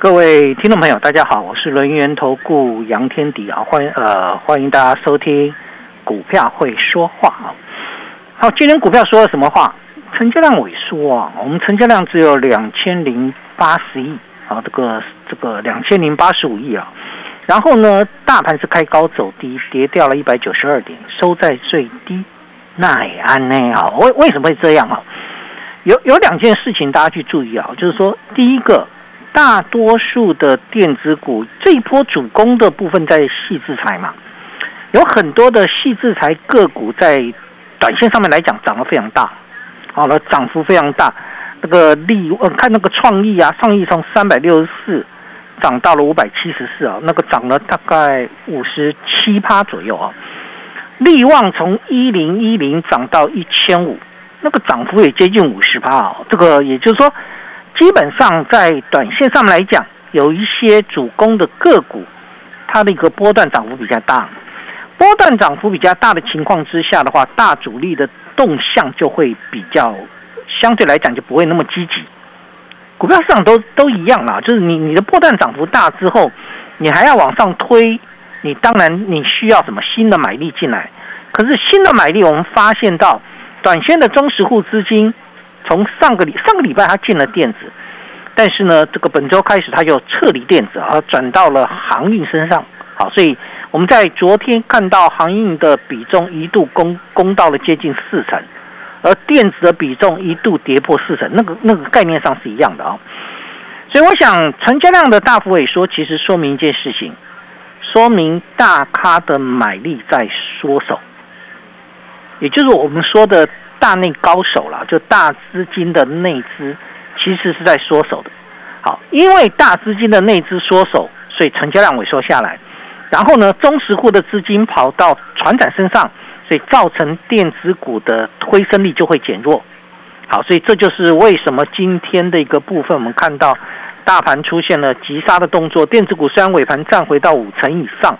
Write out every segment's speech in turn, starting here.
各位听众朋友，大家好，我是轮源投顾杨天迪啊，欢迎呃欢迎大家收听股票会说话啊。好，今天股票说了什么话？成交量萎缩啊，我们成交量只有两千零八十亿啊，这个这个两千零八十五亿啊。然后呢，大盘是开高走低，跌掉了一百九十二点，收在最低。那也安呢啊？为为什么会这样啊？有有两件事情大家去注意啊，就是说第一个。大多数的电子股这一波主攻的部分在细制裁嘛，有很多的细制裁个股在短线上面来讲涨得非常大，好了，涨幅非常大。那个利呃，看那个创意啊，创意从三百六十四涨到了五百七十四啊，那个涨了大概五十七趴左右啊。利旺从一零一零涨到一千五，那个涨幅也接近五十趴啊。这个也就是说。基本上在短线上来讲，有一些主攻的个股，它的一个波段涨幅比较大。波段涨幅比较大的情况之下的话，大主力的动向就会比较相对来讲就不会那么积极。股票市场都都一样啦，就是你你的波段涨幅大之后，你还要往上推，你当然你需要什么新的买力进来。可是新的买力，我们发现到短线的中实户资金。从上个礼上个礼拜，他进了电子，但是呢，这个本周开始他就撤离电子而，转到了航运身上。好，所以我们在昨天看到航运的比重一度攻攻到了接近四成，而电子的比重一度跌破四成，那个那个概念上是一样的啊。所以我想，成交量的大幅萎缩，其实说明一件事情，说明大咖的买力在缩手，也就是我们说的。大内高手了，就大资金的内资，其实是在缩手的。好，因为大资金的内资缩手，所以成交量萎缩下来。然后呢，中实户的资金跑到船长身上，所以造成电子股的推升力就会减弱。好，所以这就是为什么今天的一个部分，我们看到大盘出现了急杀的动作。电子股虽然尾盘站回到五成以上，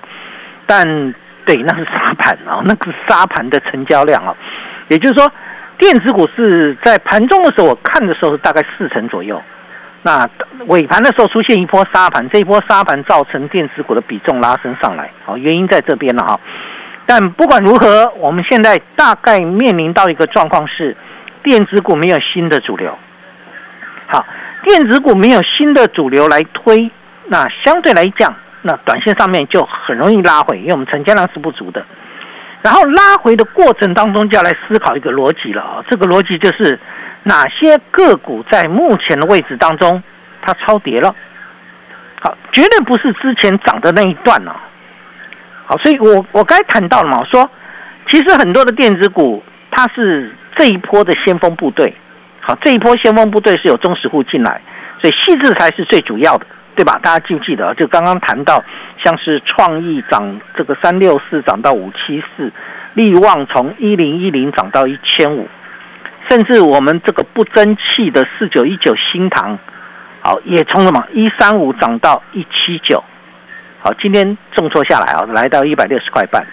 但对，那是杀盘啊，那个是杀盘的成交量啊，也就是说。电子股是在盘中的时候，我看的时候是大概四成左右。那尾盘的时候出现一波杀盘，这一波杀盘造成电子股的比重拉升上来，好，原因在这边了哈。但不管如何，我们现在大概面临到一个状况是，电子股没有新的主流。好，电子股没有新的主流来推，那相对来讲，那短线上面就很容易拉回，因为我们成交量是不足的。然后拉回的过程当中，就要来思考一个逻辑了啊！这个逻辑就是哪些个股在目前的位置当中它超跌了？好，绝对不是之前涨的那一段啊！好，所以我我该谈到了嘛，我说其实很多的电子股它是这一波的先锋部队。好，这一波先锋部队是有中实户进来，所以细致才是最主要的。对吧？大家记不记得？就刚刚谈到，像是创意涨这个三六四涨到五七四，力旺从一零一零涨到一千五，甚至我们这个不争气的四九一九新塘，好也从什么一三五涨到一七九，好今天重挫下来啊，来到一百六十块半。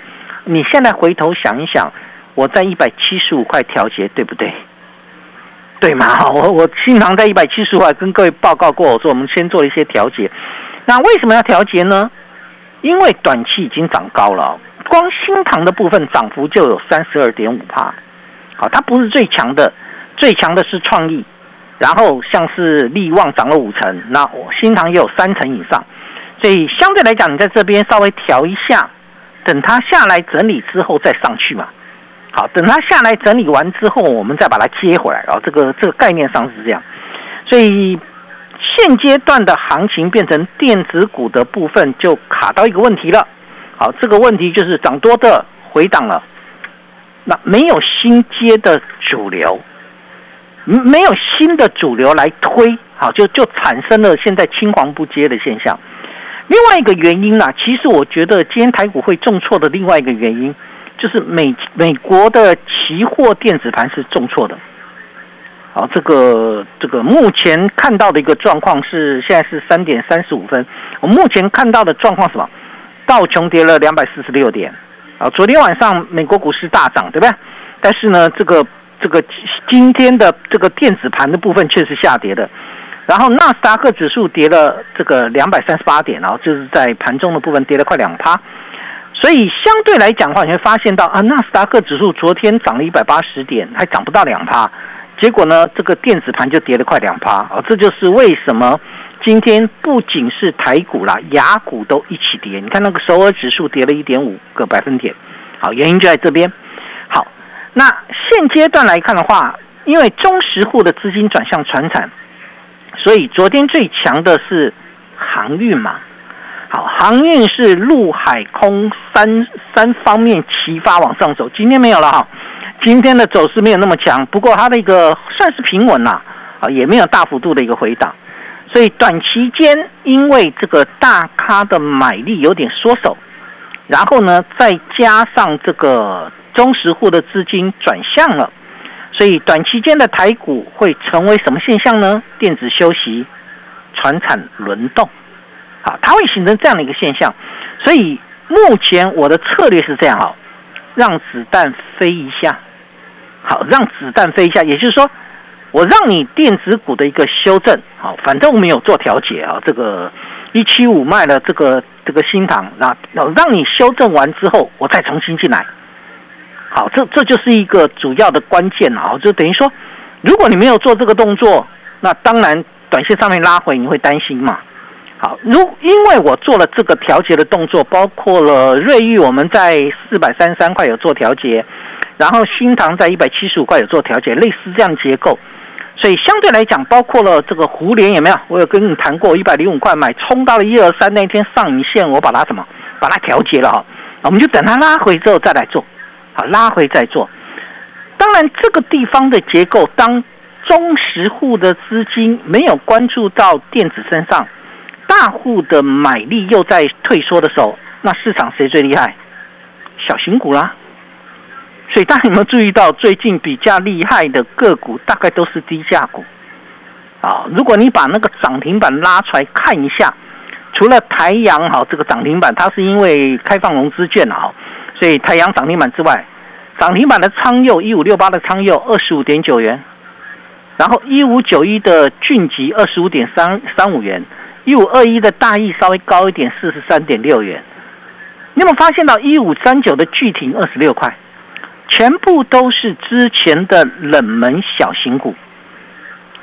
你现在回头想一想，我在一百七十五块调节，对不对？对嘛？我我新塘在一百七十块，跟各位报告过，我说我们先做一些调节。那为什么要调节呢？因为短期已经涨高了，光新塘的部分涨幅就有三十二点五帕。好，它不是最强的，最强的是创意。然后像是利旺涨了五成，那新塘也有三成以上。所以相对来讲，你在这边稍微调一下，等它下来整理之后再上去嘛。好，等它下来整理完之后，我们再把它接回来。然后这个这个概念上是这样，所以现阶段的行情变成电子股的部分就卡到一个问题了。好，这个问题就是涨多的回档了，那没有新接的主流，没有新的主流来推，好，就就产生了现在青黄不接的现象。另外一个原因呢，其实我觉得今天台股会重挫的另外一个原因，就是美美国的期货电子盘是重挫的。好，这个这个目前看到的一个状况是，现在是三点三十五分。我目前看到的状况什么？道琼跌了两百四十六点。啊，昨天晚上美国股市大涨，对不对？但是呢，这个这个今天的这个电子盘的部分却是下跌的。然后纳斯达克指数跌了这个两百三十八点，然后就是在盘中的部分跌了快两趴。所以相对来讲的话，你会发现到啊，纳斯达克指数昨天涨了一百八十点，还涨不到两趴。结果呢，这个电子盘就跌了快两趴啊！这就是为什么今天不仅是台股啦，雅股都一起跌。你看那个首尔指数跌了一点五个百分点，好，原因就在这边。好，那现阶段来看的话，因为中实户的资金转向船产，所以昨天最强的是航运嘛。好，航运是陆海空三三方面齐发往上走，今天没有了哈。今天的走势没有那么强，不过它的一个算是平稳啦，啊，也没有大幅度的一个回档，所以短期间因为这个大咖的买力有点缩手，然后呢，再加上这个中实户的资金转向了，所以短期间的台股会成为什么现象呢？电子休息，船产轮动，好，它会形成这样的一个现象，所以目前我的策略是这样哈，让子弹飞一下。好，让子弹飞一下，也就是说，我让你电子股的一个修正，好，反正我们有做调节啊。这个一七五卖了这个这个新塘，那让你修正完之后，我再重新进来。好，这这就是一个主要的关键啊。就等于说，如果你没有做这个动作，那当然短线上面拉回你会担心嘛。好，如因为我做了这个调节的动作，包括了瑞玉，我们在四百三十三块有做调节。然后新塘在一百七十五块有做调节，类似这样结构，所以相对来讲，包括了这个湖联有没有？我有跟你谈过，一百零五块买，冲到了一二三那天上影线，我把它什么？把它调节了哈。我们就等它拉回之后再来做，好，拉回再做。当然，这个地方的结构，当中实户的资金没有关注到电子身上，大户的买力又在退缩的时候，那市场谁最厉害？小型股啦。所以大家有没有注意到，最近比较厉害的个股大概都是低价股啊？如果你把那个涨停板拉出来看一下，除了台阳哈这个涨停板，它是因为开放融资券啊，所以台阳涨停板之外，涨停板的昌佑一五六八的昌佑二十五点九元，然后一五九一的俊吉二十五点三三五元，一五二一的大益稍微高一点四十三点六元，你有没有发现到一五三九的巨庭二十六块？全部都是之前的冷门小型股。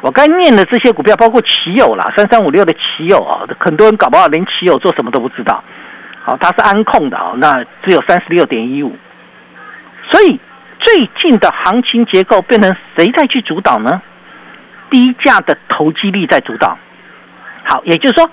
我刚念的这些股票，包括奇友啦，三三五六的奇友啊，很多人搞不好连奇友做什么都不知道。好，它是安控的啊，那只有三十六点一五。所以最近的行情结构变成谁在去主导呢？低价的投机力在主导。好，也就是说，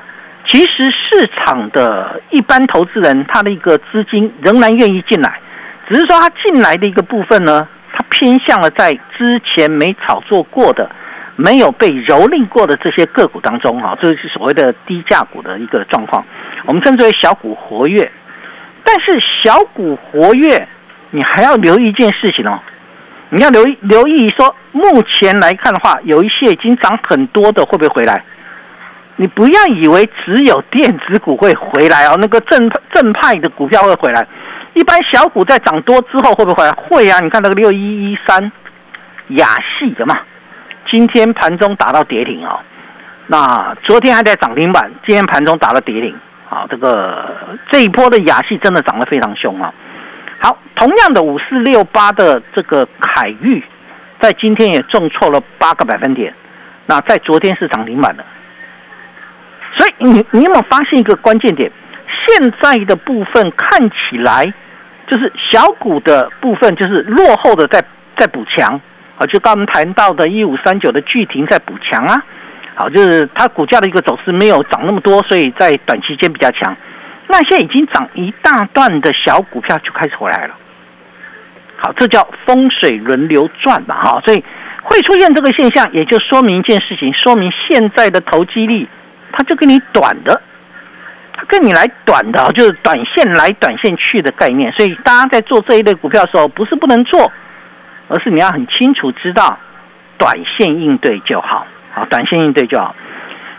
其实市场的一般投资人，他的一个资金仍然愿意进来。只是说，他进来的一个部分呢，它偏向了在之前没炒作过的、没有被蹂躏过的这些个股当中哈，这是所谓的低价股的一个状况。我们称之为小股活跃。但是小股活跃，你还要留意一件事情哦，你要留意留意说，目前来看的话，有一些已经涨很多的会不会回来？你不要以为只有电子股会回来哦，那个正正派的股票会回来。一般小股在涨多之后会不会回来？会啊！你看那个六一一三雅系的嘛，今天盘中打到跌停哦。那昨天还在涨停板，今天盘中打了跌停。好，这个这一波的雅系真的涨得非常凶啊。好，同样的五四六八的这个凯玉，在今天也重挫了八个百分点。那在昨天是涨停板的，所以你你有没有发现一个关键点？现在的部分看起来，就是小股的部分，就是落后的在在补强，啊，就刚刚谈到的一五三九的巨停在补强啊，好，就是它股价的一个走势没有涨那么多，所以在短期间比较强。那现在已经涨一大段的小股票就开始回来了。好，这叫风水轮流转嘛，哈，所以会出现这个现象，也就说明一件事情，说明现在的投机力，他就跟你短的，他跟你来短的，就是短线来短线去的概念。所以大家在做这一类股票的时候，不是不能做，而是你要很清楚知道，短线应对就好，好，短线应对就好。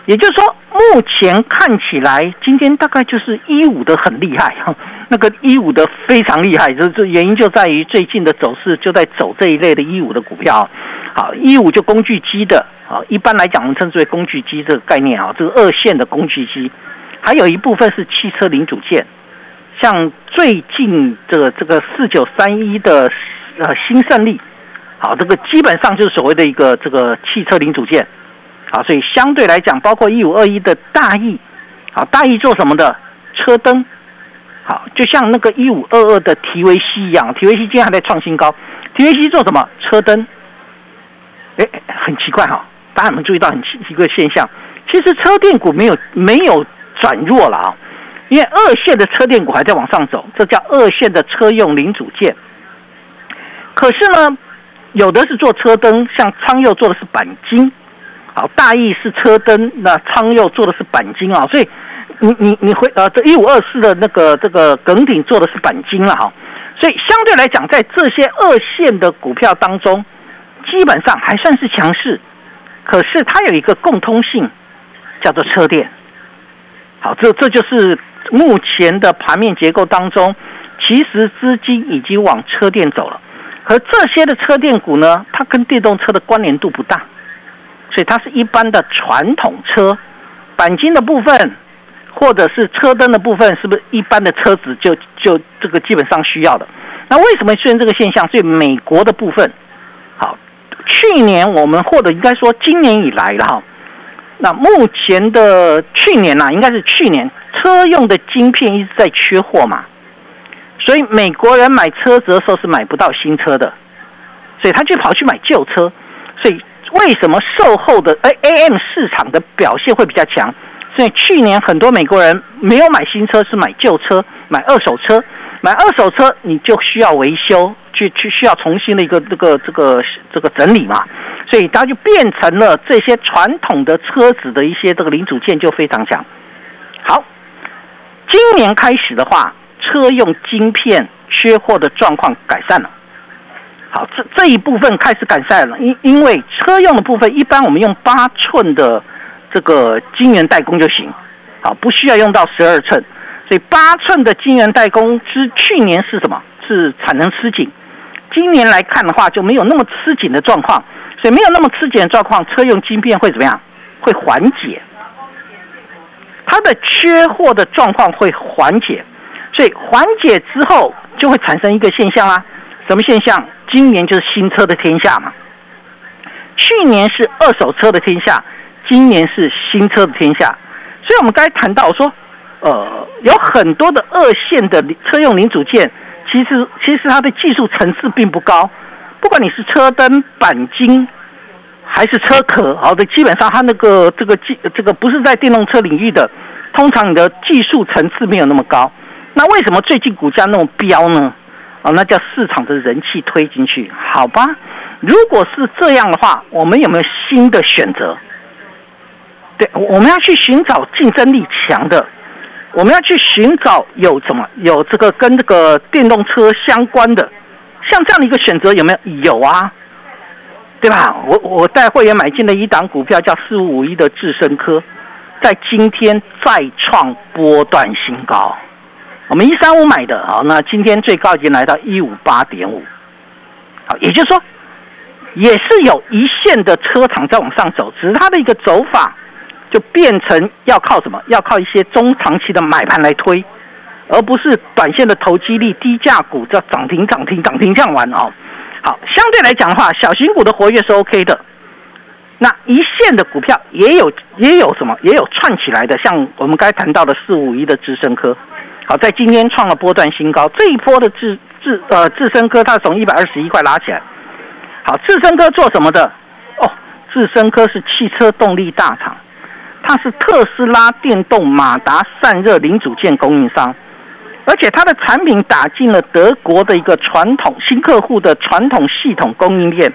也就是说，目前看起来今天大概就是一五的很厉害，那个一五的非常厉害，这这原因就在于最近的走势就在走这一类的一五的股票，好，一五就工具机的啊，一般来讲我们称之为工具机这个概念啊，这个二线的工具机，还有一部分是汽车零组件，像最近这个这个四九三一的呃新胜利，好，这个基本上就是所谓的一个这个汽车零组件。啊，所以相对来讲，包括一五二一的大益，好，大意做什么的？车灯，好，就像那个一五二二的提维西一样，提维西今天还在创新高。提维西做什么？车灯。哎，很奇怪哈，大家有没有注意到很奇一个现象？其实车电股没有没有转弱了啊，因为二线的车电股还在往上走，这叫二线的车用零组件。可是呢，有的是做车灯，像昌佑做的是钣金。好，大意是车灯，那昌佑做的是钣金啊，所以你你你回呃，这一五二四的那个这个耿鼎做的是钣金了哈，所以相对来讲，在这些二线的股票当中，基本上还算是强势，可是它有一个共通性，叫做车电。好，这这就是目前的盘面结构当中，其实资金已经往车电走了，可这些的车电股呢，它跟电动车的关联度不大。所以它是一般的传统车，钣金的部分，或者是车灯的部分，是不是一般的车子就就这个基本上需要的？那为什么出现这个现象？所以美国的部分，去年我们或者应该说今年以来了哈，那目前的去年呐，应该是去年车用的晶片一直在缺货嘛，所以美国人买车子的时候是买不到新车的，所以他就跑去买旧车，所以。为什么售后的 A A M 市场的表现会比较强？所以去年很多美国人没有买新车，是买旧车、买二手车。买二手车你就需要维修，去去需要重新的一个这个这个这个整理嘛。所以它就变成了这些传统的车子的一些这个零组件就非常强。好，今年开始的话，车用晶片缺货的状况改善了。好，这这一部分开始改善了，因因为车用的部分，一般我们用八寸的这个晶圆代工就行，好，不需要用到十二寸，所以八寸的晶圆代工之去年是什么？是产能吃紧，今年来看的话就没有那么吃紧的状况，所以没有那么吃紧的状况，车用晶片会怎么样？会缓解，它的缺货的状况会缓解，所以缓解之后就会产生一个现象啦，什么现象？今年就是新车的天下嘛，去年是二手车的天下，今年是新车的天下。所以，我们刚才谈到说，呃，有很多的二线的车用零组件，其实其实它的技术层次并不高。不管你是车灯、钣金，还是车壳，好的，基本上它那个这个技这个不是在电动车领域的，通常你的技术层次没有那么高。那为什么最近股价那么飙呢？哦，那叫市场的人气推进去，好吧？如果是这样的话，我们有没有新的选择？对，我们要去寻找竞争力强的，我们要去寻找有什么有这个跟这个电动车相关的，像这样的一个选择有没有？有啊，对吧？我我带会员买进的一档股票叫四五五一的智深科，在今天再创波段新高。我们一三五买的，好，那今天最高已经来到一五八点五，好，也就是说，也是有一线的车厂在往上走，只是它的一个走法就变成要靠什么？要靠一些中长期的买盘来推，而不是短线的投机力、低价股叫涨停、涨停、涨停这样玩哦。好，相对来讲的话，小型股的活跃是 OK 的，那一线的股票也有也有什么？也有串起来的，像我们该谈到的四五一的智深科。好，在今天创了波段新高。这一波的智智呃智深科，它从一百二十一块拉起来。好，智深科做什么的？哦，智深科是汽车动力大厂，它是特斯拉电动马达散热零组件供应商，而且它的产品打进了德国的一个传统新客户的传统系统供应链，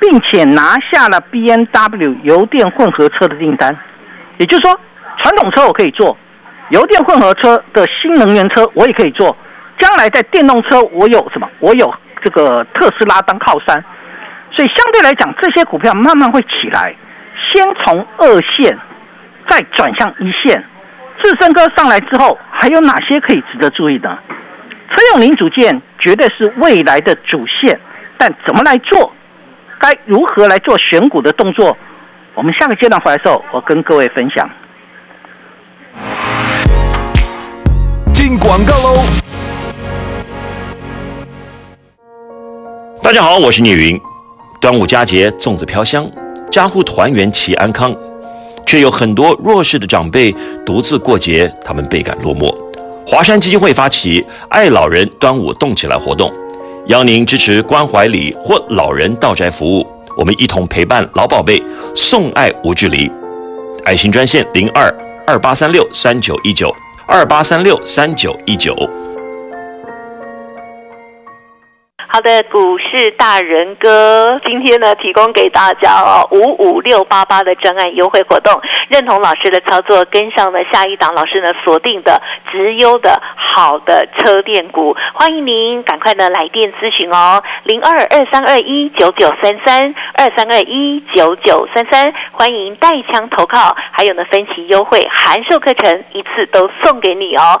并且拿下了 B N W 油电混合车的订单。也就是说，传统车我可以做，油电混合车的新能源车我也可以做。将来在电动车，我有什么？我有这个特斯拉当靠山，所以相对来讲，这些股票慢慢会起来。先从二线，再转向一线。智深哥上来之后，还有哪些可以值得注意的？车用零组件绝对是未来的主线，但怎么来做？该如何来做选股的动作？我们下个阶段回来的时候，我跟各位分享。进广告喽。大家好，我是聂云。端午佳节，粽子飘香，家户团圆齐安康，却有很多弱势的长辈独自过节，他们倍感落寞。华山基金会发起“爱老人端午动起来”活动，邀您支持关怀礼或老人到宅服务，我们一同陪伴老宝贝，送爱无距离。爱心专线零二二八三六三九一九二八三六三九一九。好的，股市大人哥，今天呢提供给大家哦五五六八八的专案优惠活动，认同老师的操作，跟上了下一档老师呢锁定的直优的好的车电股，欢迎您赶快呢来电咨询哦，零二二三二一九九三三二三二一九九三三，欢迎带枪投靠，还有呢分期优惠函授课程一次都送给你哦。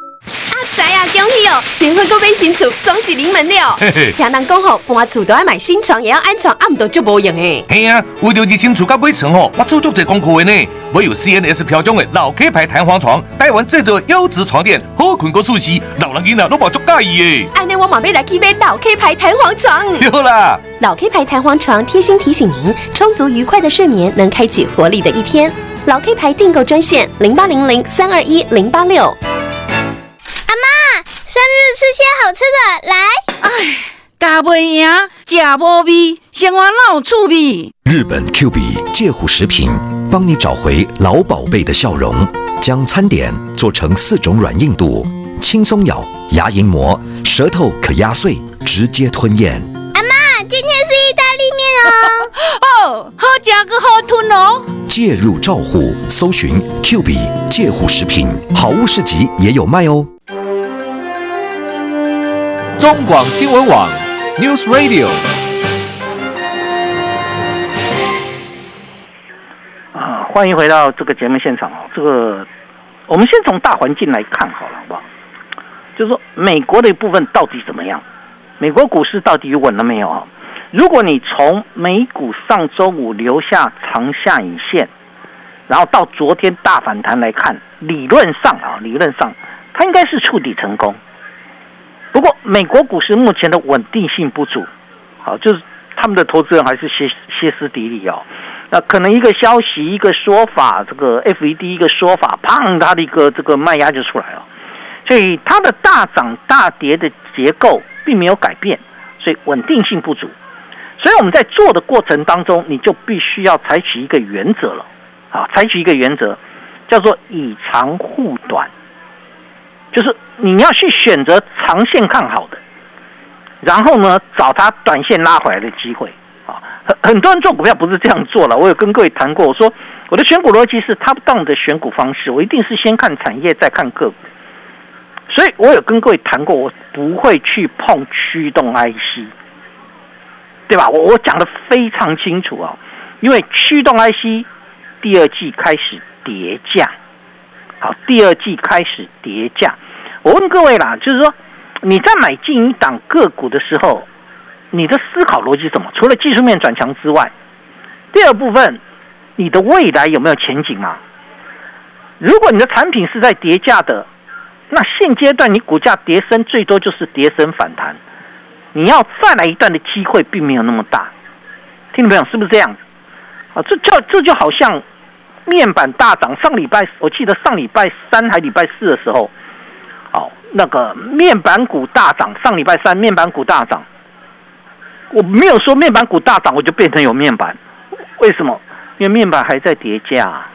啊，仔啊，恭喜哦！新婚购买新厝，双喜临门了。听人讲吼，搬厝都要买新床，也要安床，暗都就无用诶。嘿啊，为了日新厝甲买床吼，我做足侪功课的呢。我有 CNS 标准的老 K 牌弹簧床，带完这座优质床垫，好困过舒适，老人囡仔都无足介意诶。安尼我马上来去买老 K 牌弹簧床。好啦，老 K 牌弹簧床贴心提醒您，充足愉快的睡眠能开启活力的一天。老 K 牌订购专线零八零零三二一零八六。吃些好吃的，来！哎，加不赢，假无味，生活老趣味。日本 Q B 介护食品，帮你找回老宝贝的笑容。将餐点做成四种软硬度，轻松咬，牙龈磨，舌头可压碎，直接吞咽。阿妈，今天是意大利面哦。哦，好吃个好吞哦。介入照护，搜寻 Q B 介护食品，好物市集也有卖哦。中广新闻网，News Radio。啊，欢迎回到这个节目现场哦。这个，我们先从大环境来看好了，好不好？就是说，美国的一部分到底怎么样？美国股市到底稳了没有啊？如果你从美股上周五留下长下影线，然后到昨天大反弹来看，理论上啊，理论上它应该是触底成功。不过，美国股市目前的稳定性不足，好，就是他们的投资人还是歇歇斯底里哦。那可能一个消息、一个说法，这个 FED 一个说法，砰，它的一个这个卖压就出来了。所以它的大涨大跌的结构并没有改变，所以稳定性不足。所以我们在做的过程当中，你就必须要采取一个原则了，啊，采取一个原则，叫做以长护短。就是你要去选择长线看好的，然后呢，找它短线拉回来的机会啊。很很多人做股票不是这样做了。我有跟各位谈过，我说我的选股逻辑是 top down 的选股方式，我一定是先看产业再看个股。所以我有跟各位谈过，我不会去碰驱动 IC，对吧？我我讲的非常清楚啊，因为驱动 IC 第二季开始叠价。好，第二季开始叠价。我问各位啦，就是说你在买进一档个股的时候，你的思考逻辑什么？除了技术面转强之外，第二部分，你的未来有没有前景嘛？如果你的产品是在叠价的，那现阶段你股价跌升最多就是跌升反弹，你要再来一段的机会并没有那么大。听众朋友是不是这样？啊，这叫这就好像面板大涨，上礼拜我记得上礼拜三还礼拜四的时候，那个面板股大涨，上礼拜三面板股大涨，我没有说面板股大涨我就变成有面板，为什么？因为面板还在叠价，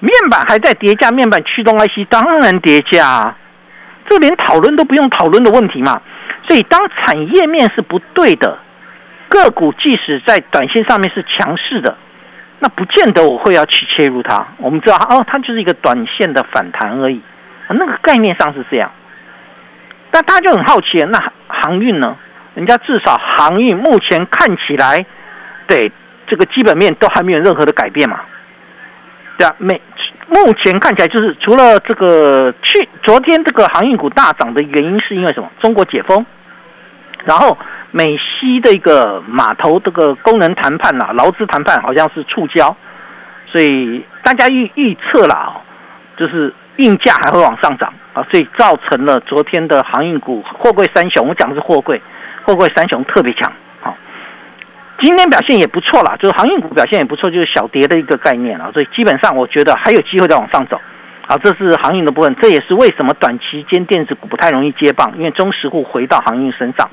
面板还在叠价，面板驱动 IC 当然叠价，这连讨论都不用讨论的问题嘛。所以当产业面是不对的。个股即使在短线上面是强势的，那不见得我会要去切入它。我们知道哦，它就是一个短线的反弹而已，那个概念上是这样。但大家就很好奇，那航运呢？人家至少航运目前看起来，对这个基本面都还没有任何的改变嘛？对啊，美目前看起来就是除了这个去昨天这个航运股大涨的原因是因为什么？中国解封，然后。美西的一个码头这个功能谈判呐，劳资谈判好像是触礁，所以大家预预测了啊，就是运价还会往上涨啊，所以造成了昨天的航运股货柜三雄，我讲的是货柜，货柜三雄特别强啊。今天表现也不错啦，就是航运股表现也不错，就是小跌的一个概念啊，所以基本上我觉得还有机会再往上走啊。这是航运的部分，这也是为什么短期间电子股不太容易接棒，因为中实户回到航运身上。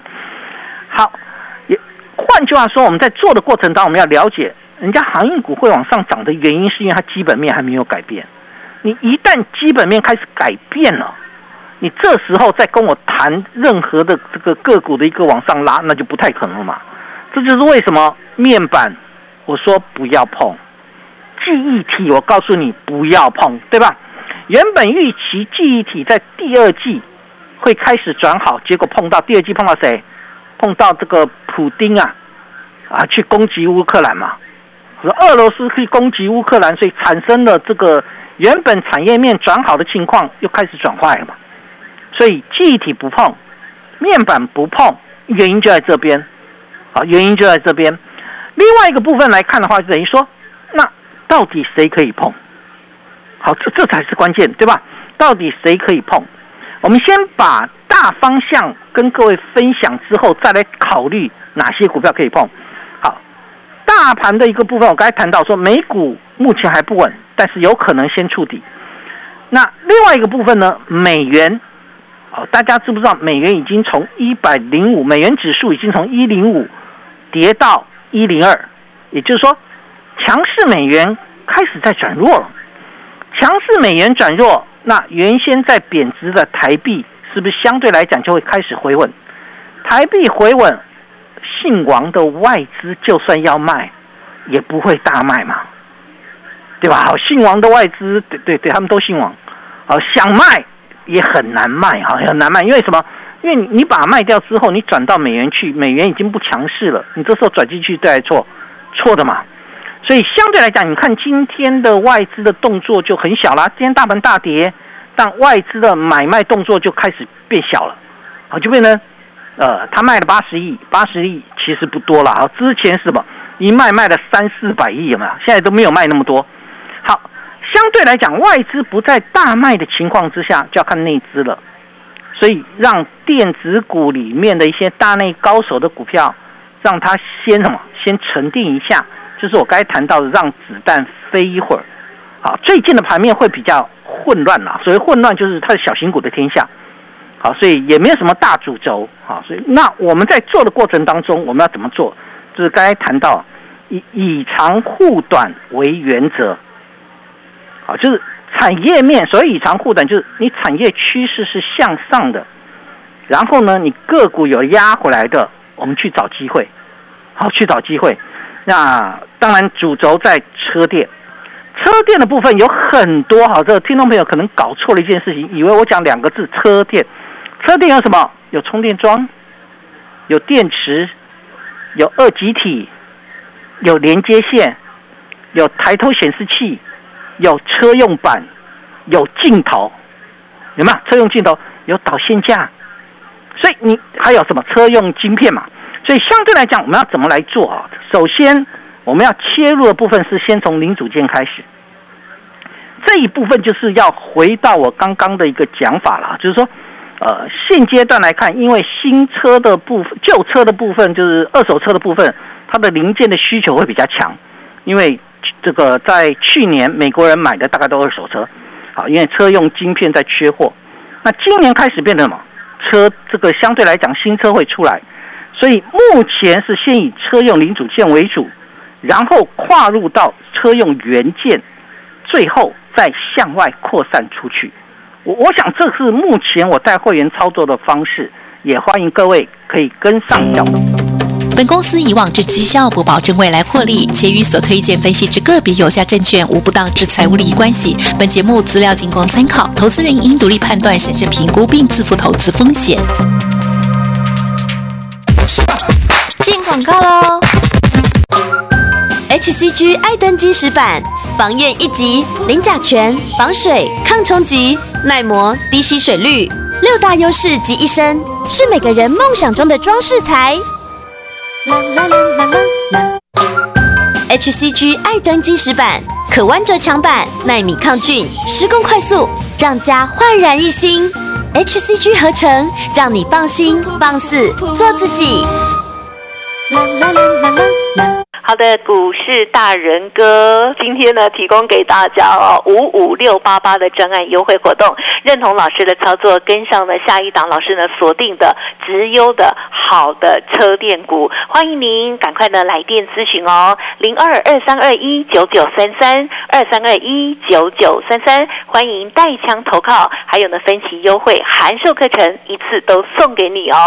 好，也换句话说，我们在做的过程当中，我们要了解人家航运股会往上涨的原因，是因为它基本面还没有改变。你一旦基本面开始改变了，你这时候再跟我谈任何的这个个股的一个往上拉，那就不太可能了嘛。这就是为什么面板我说不要碰，记忆体我告诉你不要碰，对吧？原本预期记忆体在第二季会开始转好，结果碰到第二季碰到谁？碰到这个普丁啊，啊，去攻击乌克兰嘛，俄罗斯可以攻击乌克兰，所以产生了这个原本产业面转好的情况又开始转坏了嘛。所以记忆体不碰，面板不碰，原因就在这边，啊，原因就在这边。另外一个部分来看的话，就等于说，那到底谁可以碰？好，这这才是关键，对吧？到底谁可以碰？我们先把大方向跟各位分享之后，再来考虑哪些股票可以碰。好，大盘的一个部分，我刚才谈到说，美股目前还不稳，但是有可能先触底。那另外一个部分呢？美元，哦，大家知不知道？美元已经从一百零五，美元指数已经从一零五跌到一零二，也就是说，强势美元开始在转弱了。强势美元转弱。那原先在贬值的台币，是不是相对来讲就会开始回稳？台币回稳，姓王的外资就算要卖，也不会大卖嘛，对吧？好，姓王的外资，对对对，他们都姓王，好想卖也很难卖，哈，很难卖，因为什么？因为你把它卖掉之后，你转到美元去，美元已经不强势了，你这时候转进去对还错？错的嘛。所以相对来讲，你看今天的外资的动作就很小啦。今天大盘大跌，但外资的买卖动作就开始变小了，好，就变成，呃，他卖了八十亿，八十亿其实不多了啊。之前是什么一卖卖了三四百亿有没有？现在都没有卖那么多。相对来讲，外资不在大卖的情况之下，就要看内资了。所以让电子股里面的一些大内高手的股票，让它先什么，先沉淀一下。就是我刚才谈到的，让子弹飞一会儿，好，最近的盘面会比较混乱啦。所谓混乱，就是它是小型股的天下，好，所以也没有什么大主轴，好，所以那我们在做的过程当中，我们要怎么做？就是刚才谈到以以长护短为原则，好，就是产业面，所以以长护短，就是你产业趋势是向上的，然后呢，你个股有压回来的，我们去找机会，好，去找机会。那当然，主轴在车店，车店的部分有很多哈。这个听众朋友可能搞错了一件事情，以为我讲两个字“车店”。车店有什么？有充电桩，有电池，有二极体，有连接线，有抬头显示器，有车用板，有镜头，有没有？车用镜头，有导线架，所以你还有什么车用晶片嘛？所以相对来讲，我们要怎么来做啊？首先，我们要切入的部分是先从零组件开始。这一部分就是要回到我刚刚的一个讲法了，就是说，呃，现阶段来看，因为新车的部分、旧车的部分，就是二手车的部分，它的零件的需求会比较强，因为这个在去年美国人买的大概都二手车，好，因为车用晶片在缺货，那今年开始变得什么？车这个相对来讲新车会出来，所以目前是先以车用零组件为主，然后跨入到车用元件，最后。再向外扩散出去，我我想这是目前我带会员操作的方式，也欢迎各位可以跟上脚步。本公司以往之绩效不保证未来获利，且与所推荐分析之个别有价证券无不当之财务利益关系。本节目资料仅供参考，投资人应独立判断、审慎评估并自负投资风险。进广告喽！HCG 爱登金石板。防焰一级，零甲醛，防水抗冲击，耐磨低吸水率，六大优势集一身，是每个人梦想中的装饰材。啦啦啦啦啦啦！HCG 爱登金石板，可弯折墙板，耐米抗菌，施工快速，让家焕然一新。HCG 合成，让你放心放肆做自己。啦啦啦啦啦啦！好的，股市大人哥，今天呢提供给大家哦五五六八八的专案优惠活动，认同老师的操作，跟上了下一档老师呢锁定的直优的好的车电股，欢迎您赶快呢来电咨询哦，零二二三二一九九三三二三二一九九三三，欢迎带枪投靠，还有呢分期优惠函授课程一次都送给你哦。